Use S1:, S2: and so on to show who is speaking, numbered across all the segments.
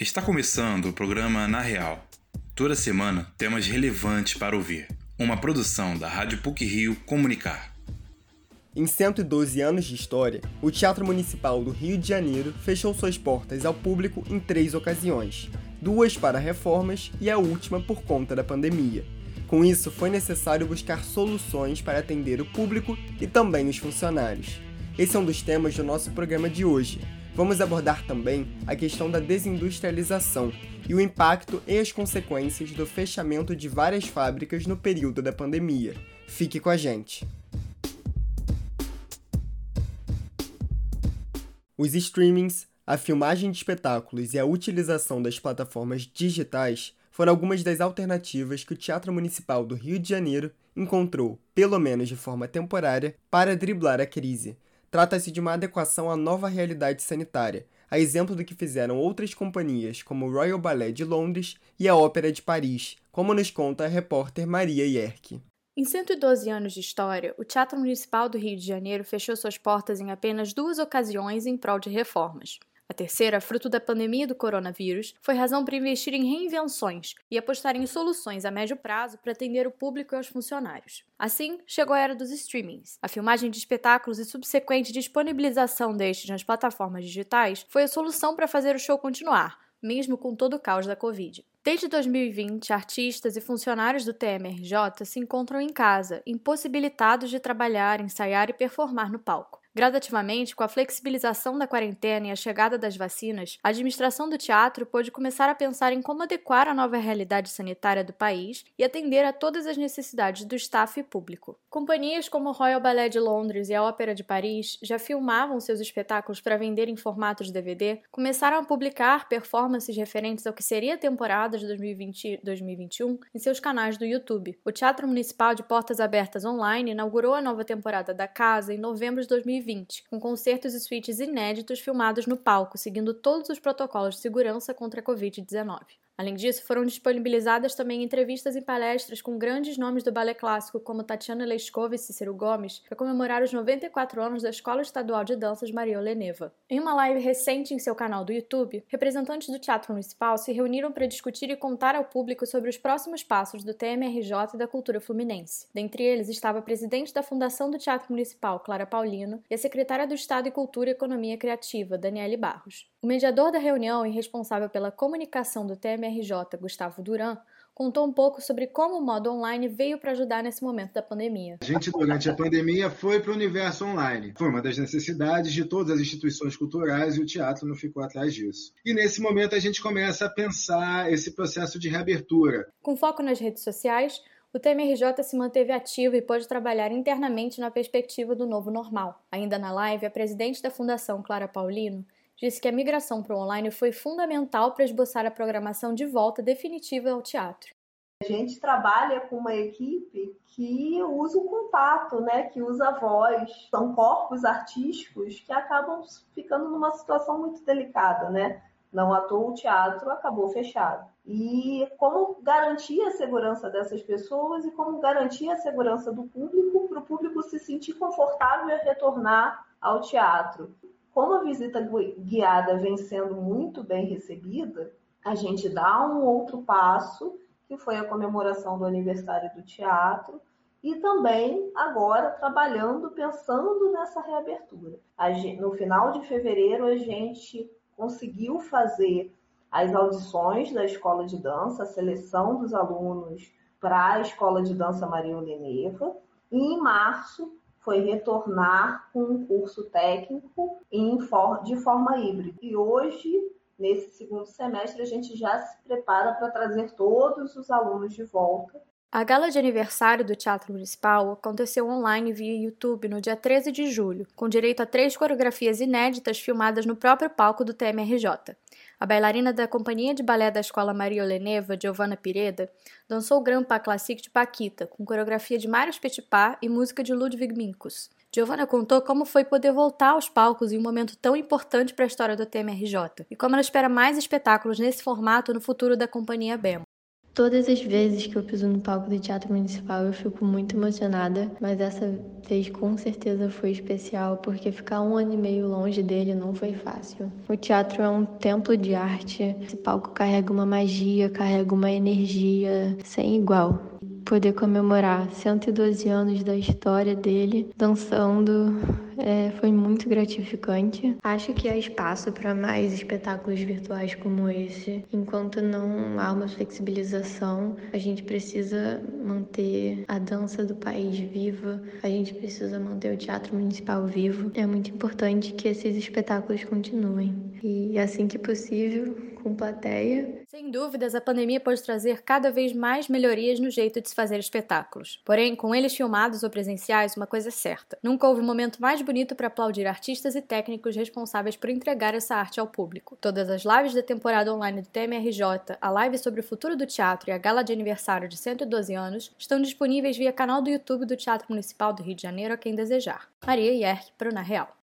S1: Está começando o programa Na Real. Toda semana, temas relevantes para ouvir. Uma produção da Rádio PUC Rio Comunicar.
S2: Em 112 anos de história, o Teatro Municipal do Rio de Janeiro fechou suas portas ao público em três ocasiões, duas para reformas e a última por conta da pandemia. Com isso, foi necessário buscar soluções para atender o público e também os funcionários. Esse é um dos temas do nosso programa de hoje, Vamos abordar também a questão da desindustrialização e o impacto e as consequências do fechamento de várias fábricas no período da pandemia. Fique com a gente! Os streamings, a filmagem de espetáculos e a utilização das plataformas digitais foram algumas das alternativas que o Teatro Municipal do Rio de Janeiro encontrou, pelo menos de forma temporária, para driblar a crise, Trata-se de uma adequação à nova realidade sanitária, a exemplo do que fizeram outras companhias como o Royal Ballet de Londres e a Ópera de Paris, como nos conta a repórter Maria Yerke.
S3: Em 112 anos de história, o Teatro Municipal do Rio de Janeiro fechou suas portas em apenas duas ocasiões em prol de reformas. A terceira, fruto da pandemia do coronavírus, foi razão para investir em reinvenções e apostar em soluções a médio prazo para atender o público e os funcionários. Assim, chegou a era dos streamings. A filmagem de espetáculos e subsequente disponibilização destes nas plataformas digitais foi a solução para fazer o show continuar, mesmo com todo o caos da Covid. Desde 2020, artistas e funcionários do TMRJ se encontram em casa, impossibilitados de trabalhar, ensaiar e performar no palco. Gradativamente, com a flexibilização da quarentena e a chegada das vacinas, a administração do teatro pôde começar a pensar em como adequar a nova realidade sanitária do país e atender a todas as necessidades do staff público. Companhias como o Royal Ballet de Londres e a Ópera de Paris já filmavam seus espetáculos para vender em formato de DVD, começaram a publicar performances referentes ao que seria a temporada de 2020-2021 em seus canais do YouTube. O Teatro Municipal de Portas Abertas Online inaugurou a nova temporada da casa em novembro de 2020 2020, com concertos e suítes inéditos filmados no palco, seguindo todos os protocolos de segurança contra a Covid-19. Além disso, foram disponibilizadas também entrevistas e palestras com grandes nomes do ballet clássico, como Tatiana Leskova e Cícero Gomes, para comemorar os 94 anos da Escola Estadual de Danças Maria Oleneva. Em uma live recente em seu canal do YouTube, representantes do Teatro Municipal se reuniram para discutir e contar ao público sobre os próximos passos do TMRJ e da cultura fluminense. Dentre eles estava a presidente da Fundação do Teatro Municipal, Clara Paulino, e a secretária do Estado de Cultura e Economia Criativa, Daniele Barros. O mediador da reunião e responsável pela comunicação do TMRJ, Gustavo Duran, contou um pouco sobre como o modo online veio para ajudar nesse momento da pandemia.
S4: A gente, durante a pandemia, foi para o universo online. Foi uma das necessidades de todas as instituições culturais e o teatro não ficou atrás disso. E nesse momento a gente começa a pensar esse processo de reabertura.
S3: Com foco nas redes sociais, o TMRJ se manteve ativo e pôde trabalhar internamente na perspectiva do novo normal. Ainda na live, a presidente da Fundação, Clara Paulino, disse que a migração para o online foi fundamental para esboçar a programação de volta definitiva ao teatro.
S5: A gente trabalha com uma equipe que usa o contato, né? que usa a voz. São corpos artísticos que acabam ficando numa situação muito delicada, né? Não à toa o teatro acabou fechado. E como garantir a segurança dessas pessoas e como garantir a segurança do público, para o público se sentir confortável a retornar ao teatro. Como a visita guiada vem sendo muito bem recebida, a gente dá um outro passo, que foi a comemoração do aniversário do teatro, e também agora trabalhando, pensando nessa reabertura. No final de fevereiro, a gente conseguiu fazer as audições da escola de dança, a seleção dos alunos para a escola de dança Maria Oleneva, e em março foi retornar com um curso técnico de forma híbrida. E hoje, nesse segundo semestre, a gente já se prepara para trazer todos os alunos de volta.
S3: A gala de aniversário do Teatro Municipal aconteceu online via YouTube no dia 13 de julho, com direito a três coreografias inéditas filmadas no próprio palco do TMRJ. A bailarina da Companhia de Balé da Escola Maria Oleneva, Giovanna Pireda, dançou o Grand Pas Classique de Paquita, com coreografia de Marius Petipa e música de Ludwig Minkus. Giovanna contou como foi poder voltar aos palcos em um momento tão importante para a história do TMRJ e como ela espera mais espetáculos nesse formato no futuro da Companhia Bemo.
S6: Todas as vezes que eu piso no palco do Teatro Municipal eu fico muito emocionada, mas essa vez com certeza foi especial porque ficar um ano e meio longe dele não foi fácil. O teatro é um templo de arte, esse palco carrega uma magia, carrega uma energia sem igual poder comemorar 112 anos da história dele dançando é, foi muito gratificante. Acho que há espaço para mais espetáculos virtuais como esse. Enquanto não há uma flexibilização, a gente precisa manter a dança do país viva, a gente precisa manter o teatro municipal vivo. É muito importante que esses espetáculos continuem. E assim que possível, com plateia.
S3: Sem dúvidas, a pandemia pode trazer cada vez mais melhorias no jeito de se fazer espetáculos. Porém, com eles filmados ou presenciais, uma coisa é certa: nunca houve um momento mais bonito para aplaudir artistas e técnicos responsáveis por entregar essa arte ao público. Todas as lives da temporada online do TMRJ, a live sobre o futuro do teatro e a gala de aniversário de 112 anos estão disponíveis via canal do YouTube do Teatro Municipal do Rio de Janeiro a quem desejar. Maria Yerke, para Real.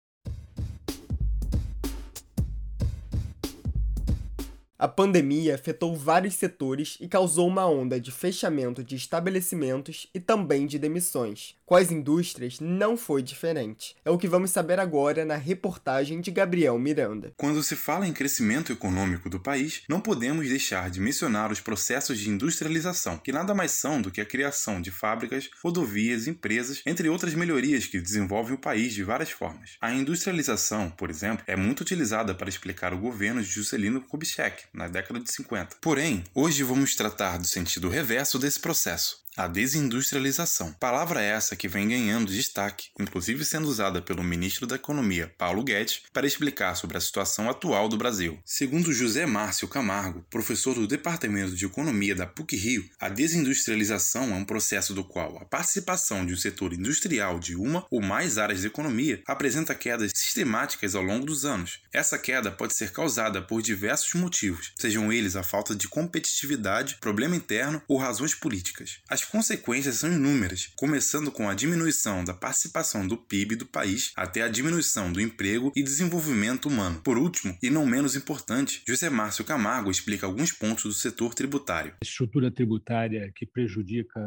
S2: A pandemia afetou vários setores e causou uma onda de fechamento de estabelecimentos e também de demissões. Com as indústrias, não foi diferente. É o que vamos saber agora na reportagem de Gabriel Miranda.
S1: Quando se fala em crescimento econômico do país, não podemos deixar de mencionar os processos de industrialização, que nada mais são do que a criação de fábricas, rodovias, empresas, entre outras melhorias que desenvolvem o país de várias formas. A industrialização, por exemplo, é muito utilizada para explicar o governo de Juscelino Kubitschek na década de 50. Porém, hoje vamos tratar do sentido reverso desse processo, a desindustrialização. Palavra essa que vem ganhando destaque, inclusive sendo usada pelo ministro da Economia, Paulo Guedes, para explicar sobre a situação atual do Brasil. Segundo José Márcio Camargo, professor do Departamento de Economia da PUC-Rio, a desindustrialização é um processo do qual a participação de um setor industrial de uma ou mais áreas da economia apresenta quedas sistemáticas ao longo dos anos. Essa queda pode ser causada por diversos motivos, sejam eles a falta de competitividade, problema interno ou razões políticas. As as consequências são inúmeras, começando com a diminuição da participação do PIB do país até a diminuição do emprego e desenvolvimento humano. Por último, e não menos importante, José Márcio Camargo explica alguns pontos do setor tributário.
S7: A estrutura tributária que prejudica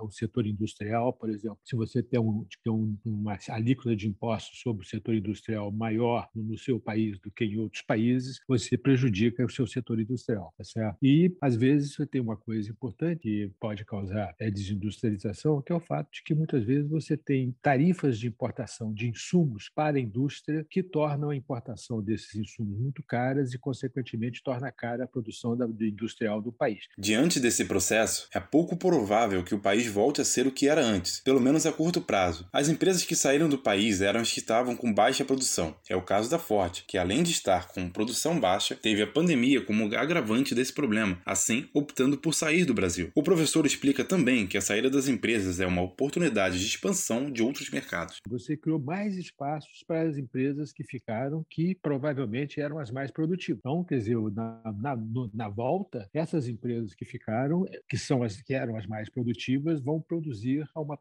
S7: o setor industrial, por exemplo, se você tem, um, tem uma alíquota de impostos sobre o setor industrial maior no seu país do que em outros países, você prejudica o seu setor industrial, tá certo? E às vezes você tem uma coisa importante que pode causar é desindustrialização, que é o fato de que muitas vezes você tem tarifas de importação de insumos para a indústria que tornam a importação desses insumos muito caras e, consequentemente, torna cara a produção da, industrial do país.
S1: Diante desse processo, é pouco provável que o país volte a ser o que era antes, pelo menos a curto prazo. As empresas que saíram do país eram as que estavam com baixa produção. É o caso da Ford, que além de estar com produção baixa, teve a pandemia como agravante desse problema, assim optando por sair do Brasil. O professor explica também também que a saída das empresas é uma oportunidade de expansão de outros mercados.
S7: Você criou mais espaços para as empresas que ficaram, que provavelmente eram as mais produtivas. Então, quer dizer, na, na, na volta, essas empresas que ficaram, que são as que eram as mais produtivas, vão produzir uma,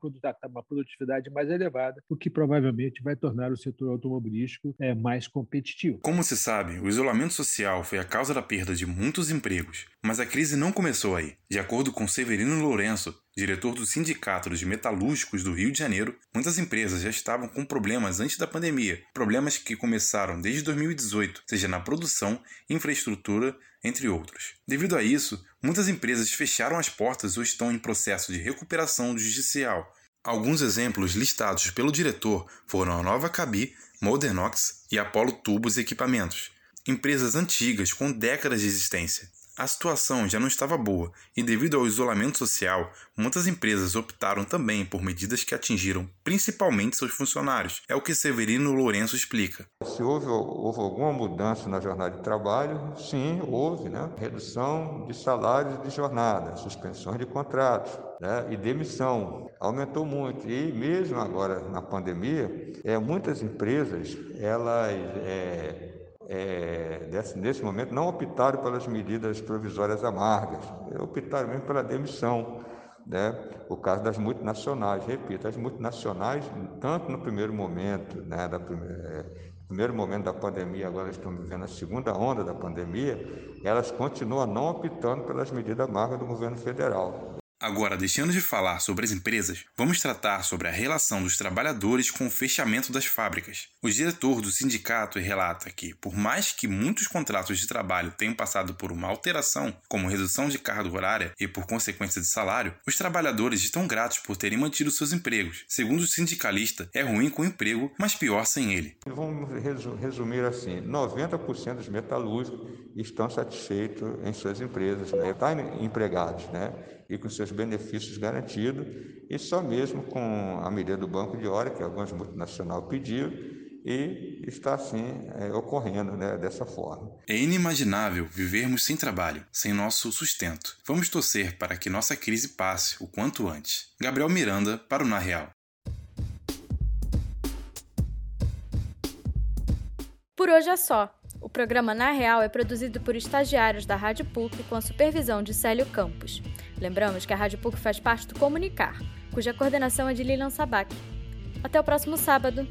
S7: uma produtividade mais elevada, o que provavelmente vai tornar o setor automobilístico é, mais competitivo.
S1: Como se sabe, o isolamento social foi a causa da perda de muitos empregos, mas a crise não começou aí. De acordo com Severino Lourenço, diretor do Sindicato dos Metalúrgicos do Rio de Janeiro, muitas empresas já estavam com problemas antes da pandemia, problemas que começaram desde 2018, seja na produção, infraestrutura, entre outros. Devido a isso, muitas empresas fecharam as portas ou estão em processo de recuperação judicial. Alguns exemplos listados pelo diretor foram a Nova Cabi, Modernox e Apollo Tubos e Equipamentos, empresas antigas com décadas de existência. A situação já não estava boa e, devido ao isolamento social, muitas empresas optaram também por medidas que atingiram principalmente seus funcionários. É o que Severino Lourenço explica.
S8: Se houve, houve alguma mudança na jornada de trabalho, sim, houve, né? Redução de salários de jornada, suspensões de contratos. Né? e demissão aumentou muito e mesmo agora na pandemia é, muitas empresas elas é, é, desse, nesse momento, não optaram pelas medidas provisórias amargas, optaram mesmo pela demissão. Né? O caso das multinacionais, repito, as multinacionais, tanto no primeiro momento, né, da primeira, primeiro momento da pandemia, agora estamos vivendo a segunda onda da pandemia, elas continuam não optando pelas medidas magras do governo federal.
S1: Agora, deixando de falar sobre as empresas, vamos tratar sobre a relação dos trabalhadores com o fechamento das fábricas. O diretor do sindicato relata que, por mais que muitos contratos de trabalho tenham passado por uma alteração, como redução de carga horária e por consequência de salário, os trabalhadores estão gratos por terem mantido seus empregos. Segundo o sindicalista, é ruim com o emprego, mas pior sem ele.
S8: Vamos resumir assim: 90% dos metalúrgicos estão satisfeitos em suas empresas, né? estão empregados, né? E com seus benefícios garantidos, e só mesmo com a medida do Banco de Hora, que algumas multinacionais pediram, e está assim é, ocorrendo né, dessa forma.
S1: É inimaginável vivermos sem trabalho, sem nosso sustento. Vamos torcer para que nossa crise passe o quanto antes. Gabriel Miranda, para o Na Real.
S3: Por hoje é só. O programa Na Real é produzido por estagiários da Rádio PUC com a supervisão de Célio Campos. Lembramos que a Rádio PUC faz parte do Comunicar, cuja coordenação é de Lilian Sabac. Até o próximo sábado!